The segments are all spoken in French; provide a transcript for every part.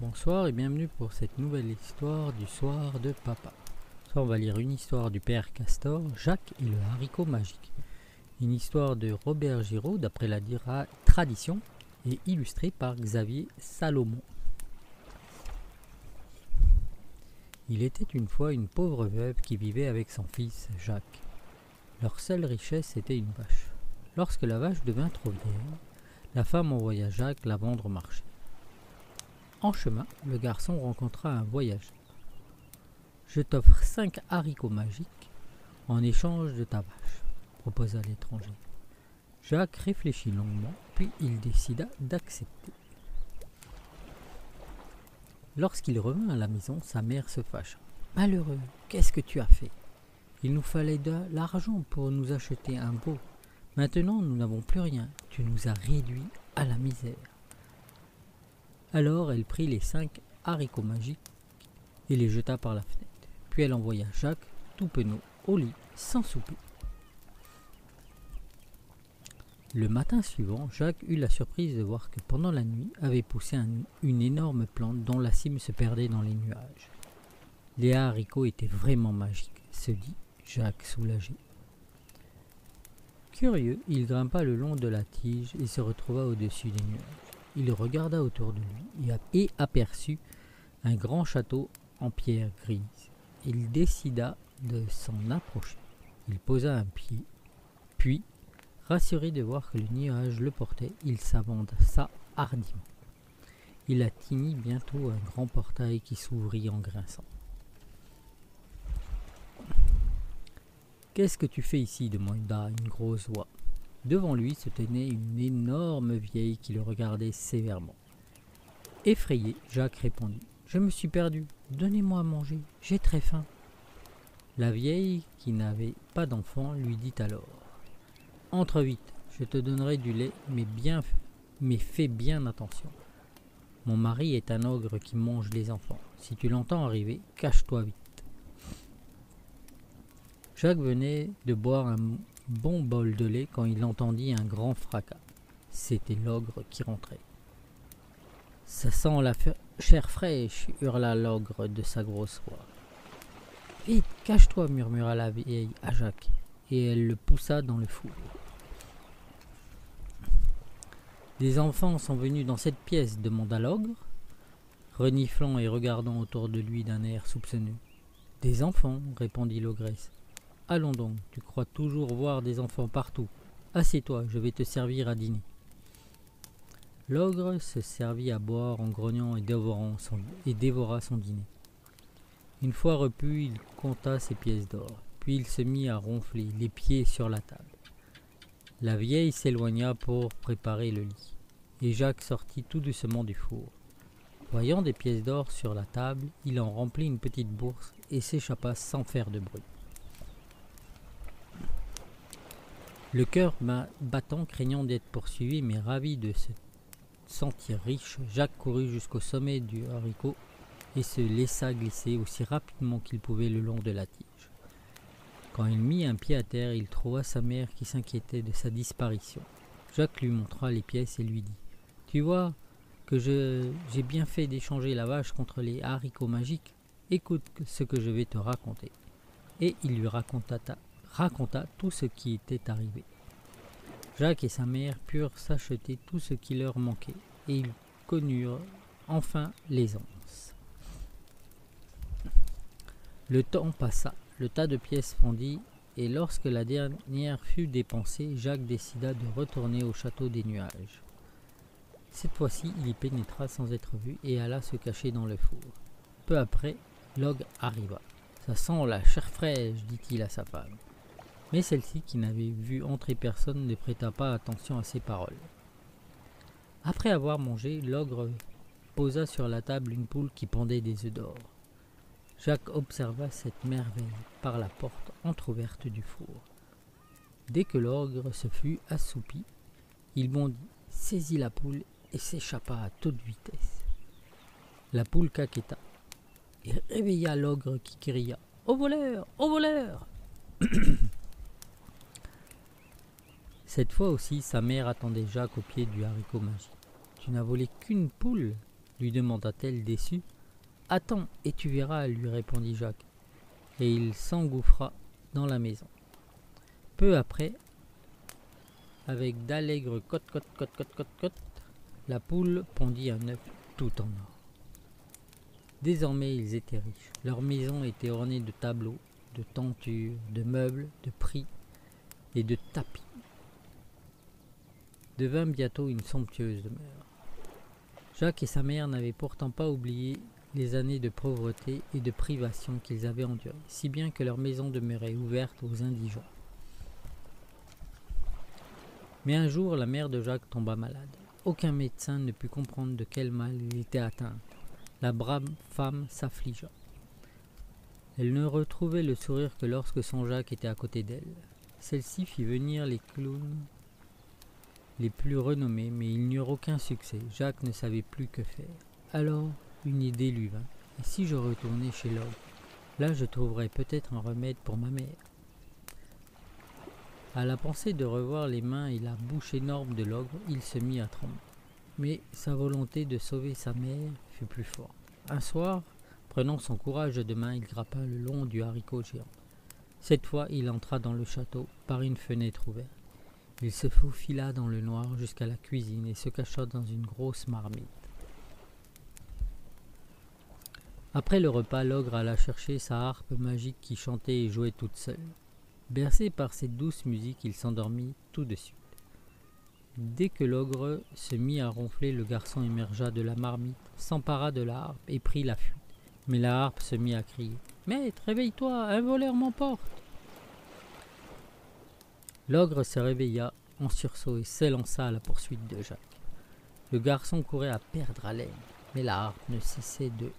Bonsoir et bienvenue pour cette nouvelle histoire du soir de papa. On va lire une histoire du père Castor, Jacques et le haricot magique. Une histoire de Robert Giraud d'après la tradition et illustrée par Xavier Salomon. Il était une fois une pauvre veuve qui vivait avec son fils Jacques. Leur seule richesse était une vache. Lorsque la vache devint trop vieille, la femme envoya Jacques la vendre au marché. En chemin, le garçon rencontra un voyageur. Je t'offre cinq haricots magiques en échange de ta vache, proposa l'étranger. Jacques réfléchit longuement, puis il décida d'accepter. Lorsqu'il revint à la maison, sa mère se fâcha. Malheureux, qu'est-ce que tu as fait? Il nous fallait de l'argent pour nous acheter un beau. Maintenant, nous n'avons plus rien. Tu nous as réduits à la misère. Alors elle prit les cinq haricots magiques et les jeta par la fenêtre. Puis elle envoya Jacques, tout penaud, au lit, sans souper. Le matin suivant, Jacques eut la surprise de voir que pendant la nuit avait poussé un- une énorme plante dont la cime se perdait dans les nuages. Les haricots étaient vraiment magiques, se dit Jacques soulagé. Curieux, il grimpa le long de la tige et se retrouva au-dessus des nuages. Il regarda autour de lui et ap- et aperçut un grand château en pierre grise. Il décida de s'en approcher. Il posa un pied, puis, rassuré de voir que le nuage le portait, il s'avança hardiment. Il atteignit bientôt un grand portail qui s'ouvrit en grinçant. Qu'est-ce que tu fais ici? demanda une grosse voix. Devant lui se tenait une énorme vieille qui le regardait sévèrement. Effrayé, Jacques répondit Je me suis perdu. Donnez-moi à manger. J'ai très faim. La vieille, qui n'avait pas d'enfant, lui dit alors Entre vite, je te donnerai du lait, mais bien, mais fais bien attention. Mon mari est un ogre qui mange les enfants. Si tu l'entends arriver, cache-toi vite. Jacques venait de boire un bon bol de lait quand il entendit un grand fracas. C'était l'ogre qui rentrait. Ça sent la chair fraîche, hurla l'ogre de sa grosse voix. Vite, cache-toi, murmura la vieille à Jacques, et elle le poussa dans le four. Des enfants sont venus dans cette pièce, demanda l'ogre, reniflant et regardant autour de lui d'un air soupçonneux. Des enfants, répondit l'ogresse. Allons donc, tu crois toujours voir des enfants partout. Assieds-toi, je vais te servir à dîner. L'ogre se servit à boire en grognant et, dévorant et dévora son dîner. Une fois repu, il compta ses pièces d'or, puis il se mit à ronfler, les pieds sur la table. La vieille s'éloigna pour préparer le lit, et Jacques sortit tout doucement du four. Voyant des pièces d'or sur la table, il en remplit une petite bourse et s'échappa sans faire de bruit. Le cœur ba- battant, craignant d'être poursuivi, mais ravi de se sentir riche, Jacques courut jusqu'au sommet du haricot et se laissa glisser aussi rapidement qu'il pouvait le long de la tige. Quand il mit un pied à terre, il trouva sa mère qui s'inquiétait de sa disparition. Jacques lui montra les pièces et lui dit Tu vois que j'ai bien fait d'échanger la vache contre les haricots magiques Écoute ce que je vais te raconter. Et il lui raconta, ta- raconta tout ce qui était arrivé. Jacques et sa mère purent s'acheter tout ce qui leur manquait, et ils connurent enfin l'aisance. Le temps passa, le tas de pièces fondit, et lorsque la dernière fut dépensée, Jacques décida de retourner au château des nuages. Cette fois-ci, il y pénétra sans être vu et alla se cacher dans le four. Peu après, l'ogre arriva. Ça sent la chair fraîche, dit-il à sa femme. Mais celle-ci, qui n'avait vu entrer personne, ne prêta pas attention à ses paroles. Après avoir mangé, l'ogre posa sur la table une poule qui pendait des œufs d'or. Jacques observa cette merveille par la porte entr'ouverte du four. Dès que l'ogre se fut assoupi, il bondit, saisit la poule et s'échappa à toute vitesse. La poule caqueta et réveilla l'ogre qui cria Au voleur Au voleur Cette fois aussi, sa mère attendait Jacques au pied du haricot magique. Tu n'as volé qu'une poule lui demanda-t-elle déçue. Attends, et tu verras, lui répondit Jacques. Et il s'engouffra dans la maison. Peu après, avec d'allègres cote cote cote cote cote cote, la poule pondit un œuf tout en or. Désormais ils étaient riches. Leur maison était ornée de tableaux, de tentures, de meubles, de prix et de tapis. Devint bientôt une somptueuse demeure. Jacques et sa mère n'avaient pourtant pas oublié les années de pauvreté et de privation qu'ils avaient endurées, si bien que leur maison demeurait ouverte aux indigents. Mais un jour, la mère de Jacques tomba malade. Aucun médecin ne put comprendre de quel mal il était atteint. La brave femme s'affligea. Elle ne retrouvait le sourire que lorsque son Jacques était à côté d'elle. Celle-ci fit venir les clowns les plus renommés, mais ils n'eurent aucun succès. Jacques ne savait plus que faire. Alors, une idée lui vint. Et si je retournais chez l'homme? Là, je trouverais peut-être un remède pour ma mère. À la pensée de revoir les mains et la bouche énorme de l'ogre, il se mit à trembler. Mais sa volonté de sauver sa mère fut plus forte. Un soir, prenant son courage de main, il grappa le long du haricot géant. Cette fois, il entra dans le château par une fenêtre ouverte. Il se faufila dans le noir jusqu'à la cuisine et se cacha dans une grosse marmite. Après le repas, l'ogre alla chercher sa harpe magique qui chantait et jouait toute seule. Bercé par cette douce musique, il s'endormit tout de suite. Dès que l'ogre se mit à ronfler, le garçon émergea de la marmite, s'empara de la harpe et prit la fuite. Mais la harpe se mit à crier Maître, réveille-toi, un voleur m'emporte L'ogre se réveilla en sursaut et s'élança à la poursuite de Jacques. Le garçon courait à perdre haleine, mais la harpe ne cessait, de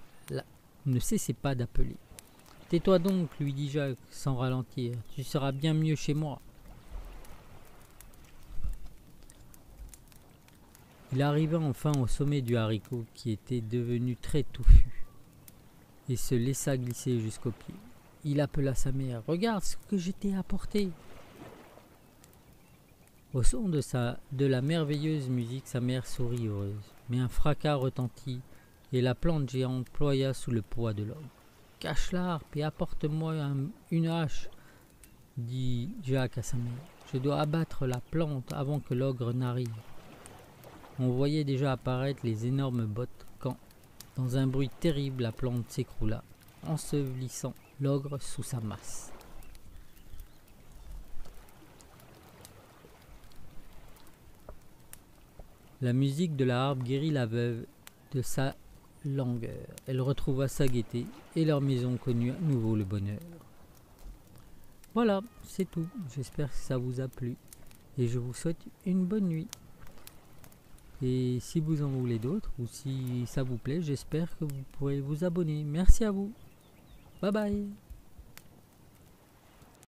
ne cessait pas d'appeler. Tais-toi donc, lui dit Jacques sans ralentir, tu seras bien mieux chez moi. Il arriva enfin au sommet du haricot qui était devenu très touffu et se laissa glisser jusqu'au pied. Il appela sa mère. Regarde ce que je t'ai apporté. Au son de, sa, de la merveilleuse musique, sa mère sourit heureuse. Mais un fracas retentit et la plante géante ploya sous le poids de l'homme. Cache l'arpe et apporte-moi une hache, dit Jacques à sa mère. Je dois abattre la plante avant que l'ogre n'arrive. On voyait déjà apparaître les énormes bottes quand, dans un bruit terrible, la plante s'écroula, ensevelissant l'ogre sous sa masse. La musique de la harpe guérit la veuve de sa langueur. Elle retrouva sa gaieté et leur maison connut à nouveau le bonheur. Voilà, c'est tout. J'espère que ça vous a plu et je vous souhaite une bonne nuit. Et si vous en voulez d'autres ou si ça vous plaît, j'espère que vous pourrez vous abonner. Merci à vous. Bye bye.